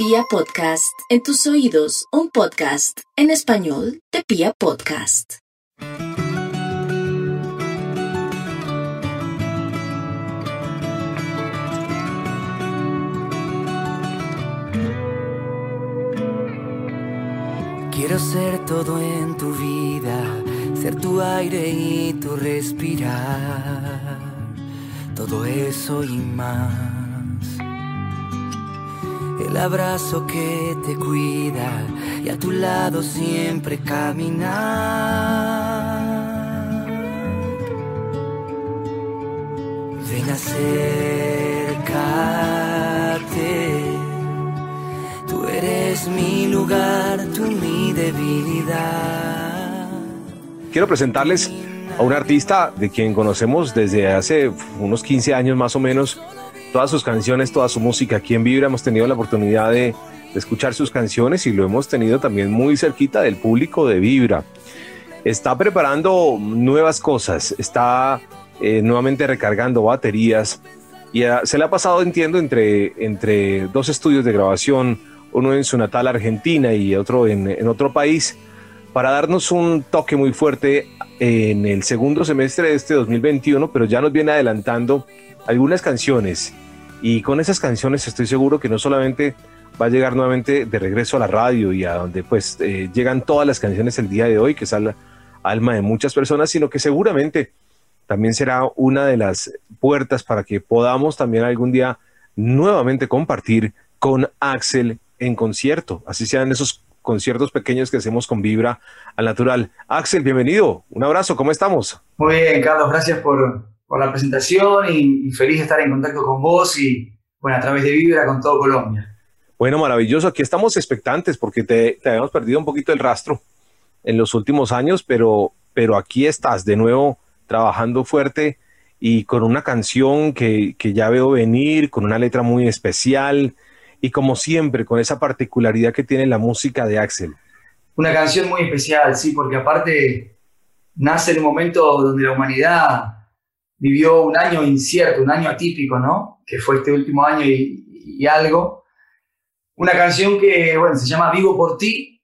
Pia Podcast, en tus oídos, un podcast en español de Pia Podcast. Quiero ser todo en tu vida, ser tu aire y tu respirar, todo eso y más el abrazo que te cuida y a tu lado siempre caminar. Ven acércate, tú eres mi lugar, tú mi debilidad. Quiero presentarles a un artista de quien conocemos desde hace unos 15 años más o menos todas sus canciones, toda su música. Aquí en Vibra hemos tenido la oportunidad de, escuchar sus canciones y lo hemos tenido también muy cerquita del público de Vibra. Está preparando nuevas cosas, está eh, nuevamente recargando baterías y ah, se le ha pasado, entiendo, entre, entre dos estudios de grabación, uno en su natal Argentina y otro en, en otro país, para darnos un toque muy fuerte en el segundo semestre de este 2021, pero ya nos viene adelantando algunas canciones y con esas canciones estoy seguro que no solamente va a llegar nuevamente de regreso a la radio y a donde pues eh, llegan todas las canciones el día de hoy, que es al alma de muchas personas, sino que seguramente también será una de las puertas para que podamos también algún día nuevamente compartir con Axel en concierto, así sean esos conciertos pequeños que hacemos con Vibra al Natural. Axel, bienvenido, un abrazo, ¿cómo estamos? Muy bien, Carlos, gracias por, por la presentación y, feliz de estar en contacto con vos y, bueno, a través de Vibra con todo Colombia. Bueno, maravilloso. Aquí estamos expectantes porque te, habíamos perdido un poquito el rastro en los últimos años, pero, pero aquí estás de nuevo trabajando fuerte y con una canción que, que ya veo venir, con una letra muy especial y como siempre con esa particularidad que tiene la música de Axel. Una canción muy especial, sí, porque aparte nace en un momento donde la humanidad vivió un año incierto, un año atípico, ¿no? Que fue este último año y, algo. Una canción que, bueno, se llama Vivo por ti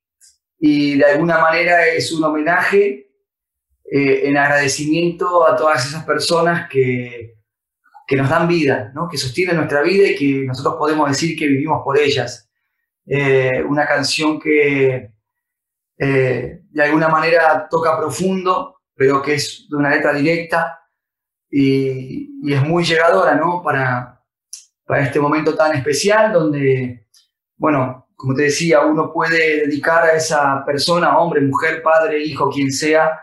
y de alguna manera es un homenaje eh, en agradecimiento a todas esas personas que, que nos dan vida, ¿no? que sostienen nuestra vida y que nosotros podemos decir que vivimos por ellas. Eh, una canción que eh, de alguna manera toca profundo, pero que es de una letra directa, y, es muy llegadora, ¿no? Para, para este momento tan especial donde, bueno, como te decía, uno puede dedicar a esa persona, hombre, mujer, padre, hijo, quien sea,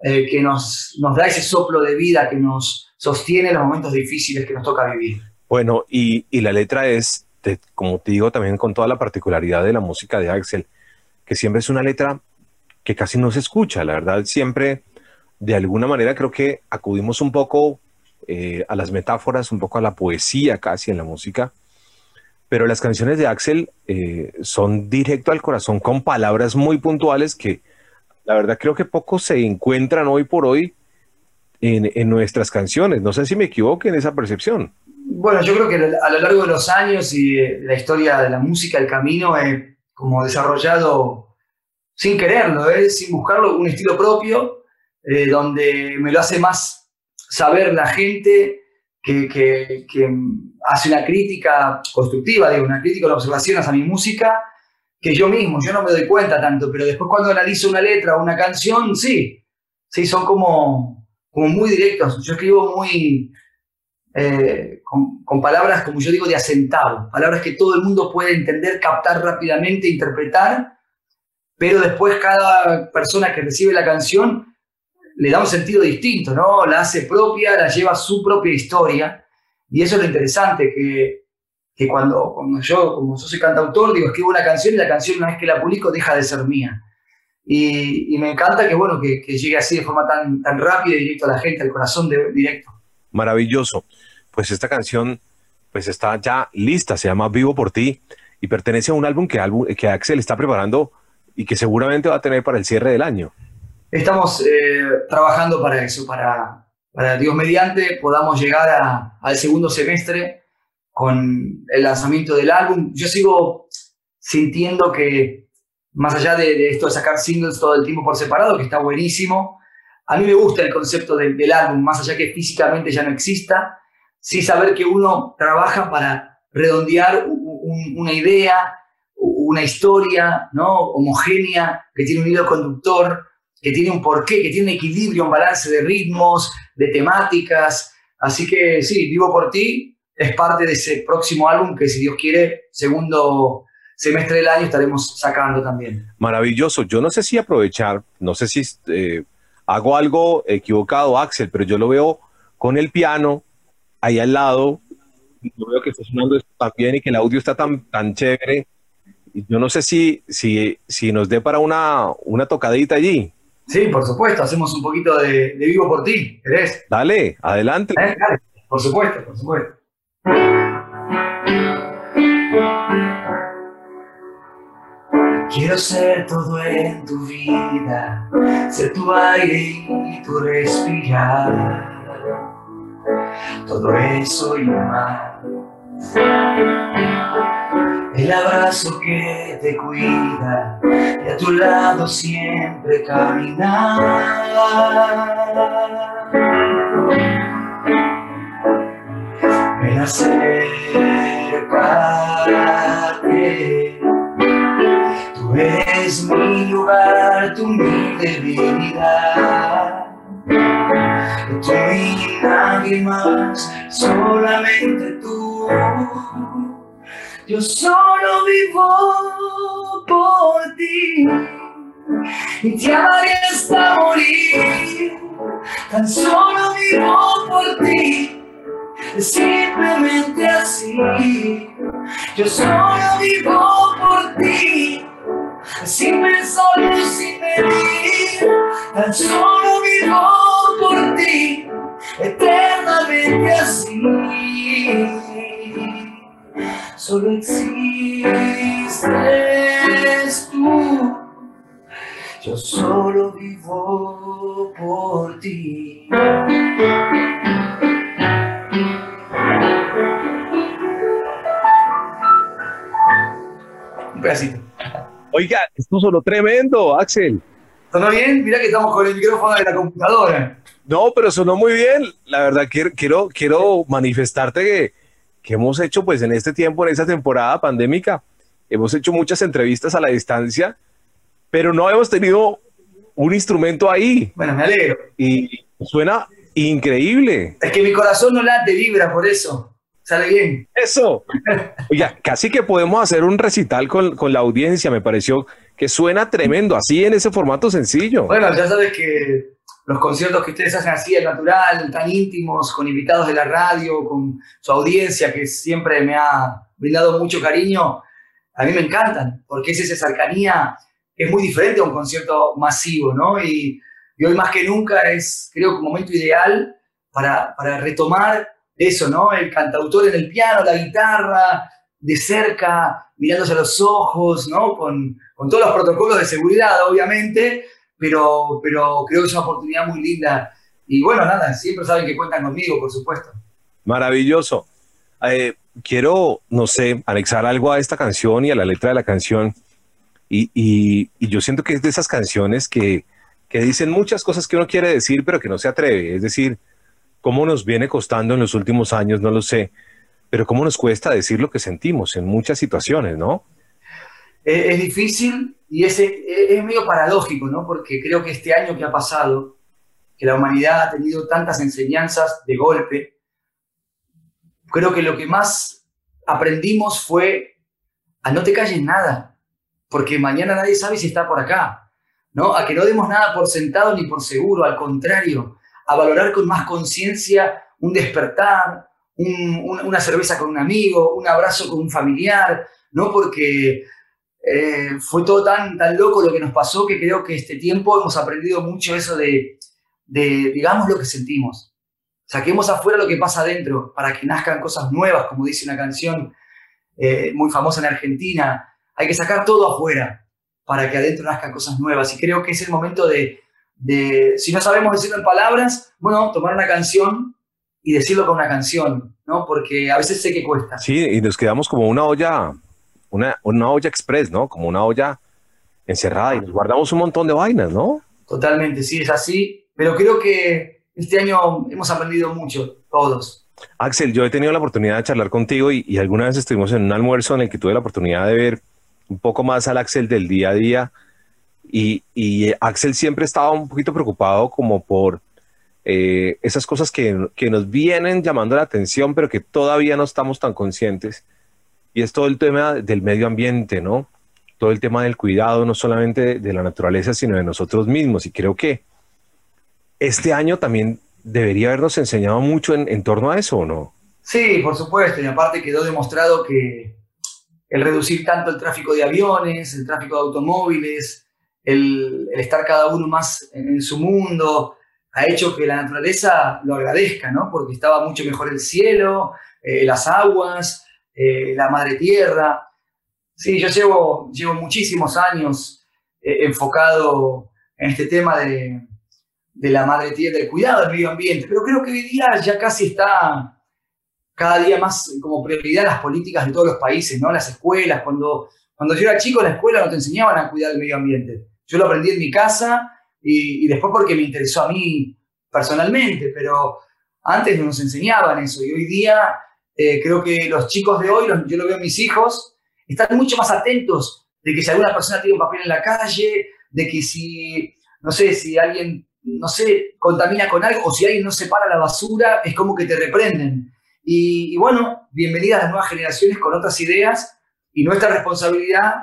eh, que nos, nos da ese soplo de vida, que nos sostiene en los momentos difíciles que nos toca vivir. Bueno, y, y la letra es, como te digo, también con toda la particularidad de la música de Axel, que siempre es una letra que casi no se escucha, la verdad, siempre de alguna manera creo que acudimos un poco eh, a las metáforas, un poco a la poesía casi en la música, pero las canciones de Axel eh, son directo al corazón con palabras muy puntuales que la verdad creo que poco se encuentran hoy por hoy en, nuestras canciones. No sé si me equivoco en esa percepción. Bueno, yo creo que a lo largo de los años y la historia de la música, el camino, he como desarrollado sin quererlo, ¿eh? sin buscarlo, un estilo propio eh, donde me lo hace más saber la gente que, hace una crítica constructiva, digo, una crítica de observaciones a mi música, que yo mismo, yo no me doy cuenta tanto, pero después cuando analizo una letra o una canción, sí, sí, son como, como muy directos. Yo escribo muy, eh, con, con, palabras, como yo digo, de asentado, palabras que todo el mundo puede entender, captar rápidamente, interpretar, pero después cada persona que recibe la canción le da un sentido distinto, ¿no? La hace propia, la lleva su propia historia. Y eso es lo interesante, que, que cuando, yo, como yo soy cantautor, digo, escribo una canción y la canción una vez que la publico deja de ser mía. Y, me encanta que, bueno, que, llegue así de forma tan, tan rápida y directo a la gente, al corazón directo. Maravilloso. Pues esta canción pues está ya lista, se llama Vivo por ti y pertenece a un álbum que, álbum, que Axel está preparando y que seguramente va a tener para el cierre del año estamos eh, trabajando para eso, para, para Dios mediante podamos llegar al segundo semestre con el lanzamiento del álbum. Yo sigo sintiendo que más allá de, esto de sacar singles todo el tiempo por separado, que está buenísimo, a mí me gusta el concepto del, álbum, más allá que físicamente ya no exista, sí saber que uno trabaja para redondear una idea, una historia ¿no? homogénea, que tiene un hilo conductor, que tiene un porqué, que tiene equilibrio, un balance de ritmos, de temáticas. Así que sí, Vivo por ti es parte de ese próximo álbum que si Dios quiere, segundo semestre del año estaremos sacando también. Maravilloso. Yo no sé si aprovechar, no sé si eh, hago algo equivocado, Axel, pero yo lo veo con el piano ahí al lado. Yo veo que está sonando esto también y que el audio está tan, tan chévere. Yo no sé si, si, si nos dé para una, una tocadita allí. Sí, por supuesto, hacemos un poquito de, vivo por ti, ¿querés? Dale, adelante. Eh, dale, por supuesto, por supuesto. Quiero ser todo en tu vida, ser tu aire y tu respirar. Todo eso y más. El abrazo que te cuida y a tu lado siempre caminar. Ven acércate eres mi lugar, tu mi debilidad. Tú y nadie más, solamente tú. Yo solo vivo por ti. Y te amaré hasta morir. Tan solo vivo por ti, simplemente así. Yo solo vivo por ti. Sin pensar y sin medir, tan solo vivo por ti, Solo existes tú, yo solo vivo por ti. Un pedacito. Oiga, esto sonó tremendo, Axel. ¿Sonó bien? Mira que estamos con el micrófono de la computadora. No, pero sonó muy bien. La verdad, quiero, quiero, quiero manifestarte que, que hemos hecho, pues en este tiempo, en esta temporada pandémica, hemos hecho muchas entrevistas a la distancia, pero no hemos tenido un instrumento ahí. Bueno, me alegro. Y suena increíble. Es que mi corazón no late, vibra por eso. Sale bien. Eso. Oiga, casi que podemos hacer un recital con, con, la audiencia. Me pareció que suena tremendo, así en ese formato sencillo. Bueno, ya sabes que los conciertos que ustedes hacen así, al natural, tan íntimos, con invitados de la radio, con su audiencia que siempre me ha brindado mucho cariño, a mí me encantan, porque es esa cercanía, es muy diferente a un concierto masivo, ¿no? Y, y hoy más que nunca es, creo un momento ideal para, para retomar eso, ¿no? El cantautor en el piano, la guitarra, de cerca, mirándose a los ojos, ¿no? Con, todos los protocolos de seguridad, obviamente, pero, pero creo que es una oportunidad muy linda. Y bueno, nada, siempre saben que cuentan conmigo, por supuesto. Maravilloso. Eh, quiero, no sé, anexar algo a esta canción y a la letra de la canción. Y, yo siento que es de esas canciones que, que dicen muchas cosas que uno quiere decir, pero que no se atreve. Es decir, ¿Cómo nos viene costando en los últimos años? No lo sé, pero ¿cómo nos cuesta decir lo que sentimos en muchas situaciones, no? Es, difícil y es, es, medio paradójico, ¿no? Porque creo que este año que ha pasado, que la humanidad ha tenido tantas enseñanzas de golpe, creo que lo que más aprendimos fue a no te calles nada, porque mañana nadie sabe si está por acá, ¿no? A que no demos nada por sentado ni por seguro, al contrario, a valorar con más conciencia un despertar, una cerveza con un amigo, un abrazo con un familiar, ¿no? Porque eh, fue todo tan, tan loco lo que nos pasó que creo que este tiempo hemos aprendido mucho eso de, digamos, lo que sentimos. Saquemos afuera lo que pasa adentro para que nazcan cosas nuevas, como dice una canción eh, muy famosa en Argentina. Hay que sacar todo afuera para que adentro nazcan cosas nuevas. Y creo que es el momento de, de, si no sabemos decirlo en palabras, bueno, tomar una canción y decirlo con una canción, ¿no? Porque a veces sé que cuesta. Sí, y nos quedamos como una olla una, una olla express, ¿no? Como una olla encerrada y nos guardamos un montón de vainas, ¿no? Totalmente, sí, es así. Pero creo que este año hemos aprendido mucho, todos. Axel, yo he tenido la oportunidad de charlar contigo y, y alguna vez estuvimos en un almuerzo en el que tuve la oportunidad de ver un poco más al Axel del día a día y, y Axel siempre estaba un poquito preocupado como por eh, esas cosas que, que, nos vienen llamando la atención, pero que todavía no estamos tan conscientes. Y es todo el tema del medio ambiente, ¿no? Todo el tema del cuidado, no solamente de, la naturaleza, sino de nosotros mismos. Y creo que este año también debería habernos enseñado mucho en, torno a eso, ¿o no? Sí, por supuesto. Y aparte quedó demostrado que el reducir tanto el tráfico de aviones, el tráfico de automóviles, el, estar cada uno más en, en su mundo, ha hecho que la naturaleza lo agradezca, ¿no? Porque estaba mucho mejor el cielo, eh, las aguas, eh, la madre tierra. Sí, yo llevo, llevo muchísimos años eh, enfocado en este tema de, de, la madre tierra, del cuidado del medio ambiente, pero creo que hoy día ya casi está cada día más como prioridad las políticas de todos los países, ¿no? Las escuelas, cuando, cuando yo era chico en la escuela no te enseñaban a cuidar el medio ambiente. Yo lo aprendí en mi casa y, y, después porque me interesó a mí personalmente, pero antes no nos enseñaban eso y hoy día eh, creo que los chicos de hoy, los, yo lo veo en mis hijos, están mucho más atentos de que si alguna persona tiene un papel en la calle, de que si, no sé, si alguien, no sé, contamina con algo o si alguien no separa la basura, es como que te reprenden. Y, y bueno, bienvenidas las nuevas generaciones con otras ideas y nuestra responsabilidad,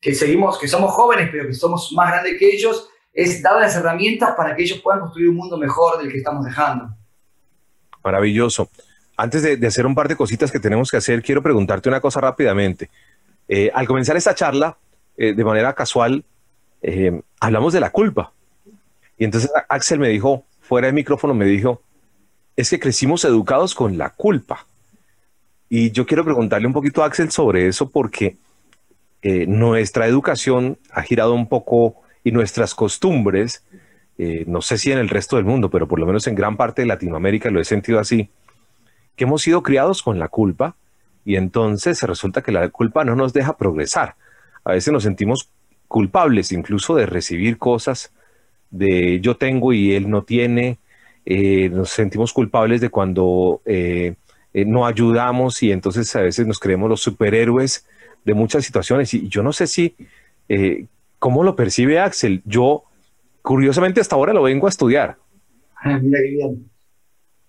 que seguimos, que somos jóvenes, pero que somos más grandes que ellos, es dar las herramientas para que ellos puedan construir un mundo mejor del que estamos dejando. Maravilloso. Antes de, hacer un par de cositas que tenemos que hacer, quiero preguntarte una cosa rápidamente. Eh, al comenzar esta charla, eh, de manera casual, eh, hablamos de la culpa. Y entonces Axel me dijo, fuera de micrófono, me dijo, es que crecimos educados con la culpa. Y yo quiero preguntarle un poquito a Axel sobre eso porque nuestra educación ha girado un poco y nuestras costumbres, no sé si en el resto del mundo, pero por lo menos en gran parte de Latinoamérica lo he sentido así, que hemos sido criados con la culpa y entonces resulta que la culpa no nos deja progresar. A veces nos sentimos culpables incluso de recibir cosas de yo tengo y él no tiene, eh, nos sentimos culpables de cuando eh, eh, no ayudamos y entonces a veces nos creemos los superhéroes de muchas situaciones y yo no sé si ¿Cómo lo percibe Axel? Yo, curiosamente, hasta ahora lo vengo a estudiar. Mira qué.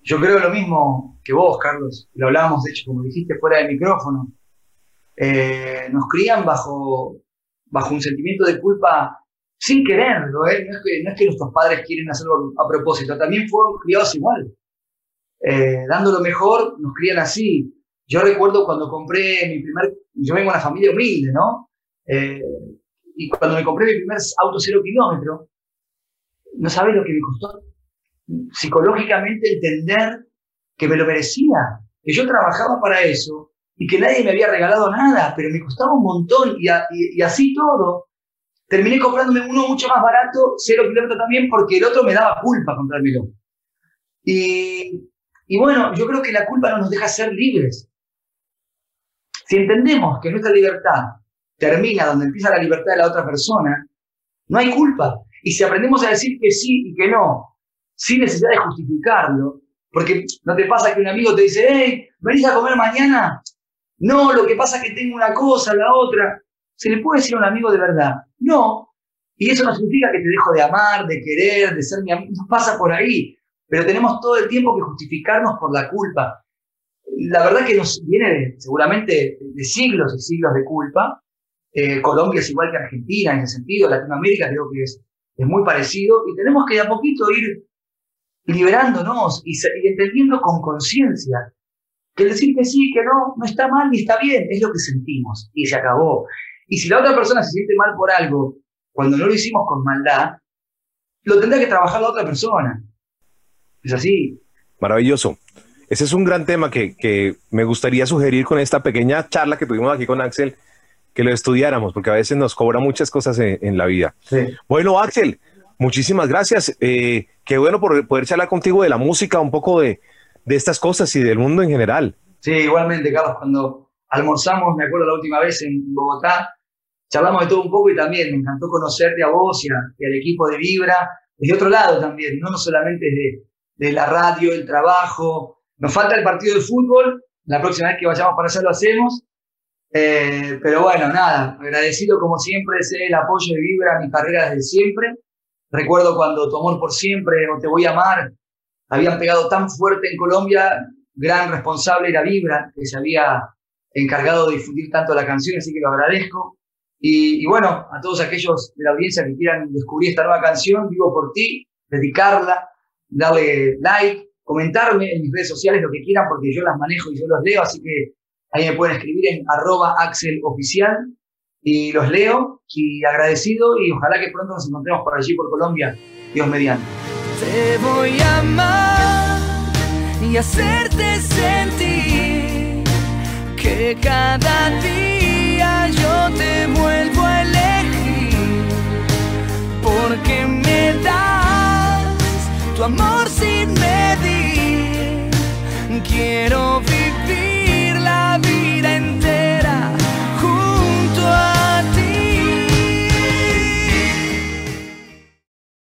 Yo creo lo mismo que vos, Carlos. Lo hablábamos, de hecho, como dijiste, fuera del micrófono. Eh, nos crían bajo, bajo un sentimiento de culpa sin quererlo. ¿eh? No, es que, no, es que, nuestros padres quieren hacerlo a propósito. También fueron criados igual. Eh, dando lo mejor, nos crían así. Yo recuerdo cuando compré mi primer... Yo vengo de una familia humilde, ¿no? Y cuando me compré mi primer auto cero kilómetro, no sabes lo que me costó psicológicamente entender que me lo merecía, que yo trabajaba para eso y que nadie me había regalado nada, pero me costaba un montón y, así todo. Terminé comprándome uno mucho más barato, cero kilómetros también, porque el otro me daba culpa comprármelo. Y, y bueno, yo creo que la culpa no nos deja ser libres. Si entendemos que nuestra libertad termina donde empieza la libertad de la otra persona, no hay culpa. Y si aprendemos a decir que sí y que no, sin necesidad de justificarlo, porque no te pasa que un amigo te dice, hey, ¿venís a comer mañana? No, lo que pasa es que tengo una cosa, la otra. ¿Se le puede decir a un amigo de verdad? No. Y eso no significa que te dejo de amar, de querer, de ser mi amigo. No pasa por ahí. Pero tenemos todo el tiempo que justificarnos por la culpa. La verdad que nos viene seguramente de siglos y siglos de culpa, eh, Colombia es igual que Argentina en ese sentido, Latinoamérica creo que es, es muy parecido y tenemos que de a poquito ir liberándonos y, y entendiendo con conciencia que el decir que sí, que no, no está mal ni está bien, es lo que sentimos y se acabó. Y si la otra persona se siente mal por algo, cuando no lo hicimos con maldad, lo tendrá que trabajar la otra persona. Es así. Maravilloso. Ese es un gran tema que, que me gustaría sugerir con esta pequeña charla que tuvimos aquí con Axel que lo estudiáramos, porque a veces nos cobra muchas cosas en, en la vida. Sí. Bueno, Axel, muchísimas gracias. Eh, qué bueno por poder charlar contigo de la música, un poco de, de estas cosas y del mundo en general. Sí, igualmente, Carlos, cuando almorzamos, me acuerdo la última vez en Bogotá, charlamos de todo un poco y también me encantó conocerte a vos y, al equipo de Vibra, desde otro lado también, no solamente de, de la radio, el trabajo. Nos falta el partido de fútbol, la próxima vez que vayamos para allá lo hacemos. Eh, pero bueno, nada, agradecido como siempre, sé el apoyo de Vibra a mi carrera desde siempre. Recuerdo cuando Tu Amor por Siempre o Te Voy a Amar habían pegado tan fuerte en Colombia, gran responsable era Vibra, que se había encargado de difundir tanto la canción, así que lo agradezco. Y, bueno, a todos aquellos de la audiencia que quieran descubrir esta nueva canción, vivo por ti, dedicarla, darle like, comentarme en mis redes sociales lo que quieran, porque yo las manejo y yo los leo, así que ahí me pueden escribir en arroba axeloficial y los leo y agradecido y ojalá que pronto nos encontremos por allí, por Colombia, Dios mediante. Te voy a amar y hacerte sentir que cada día yo te vuelvo a elegir porque me das tu amor sin medir. Quiero vivir.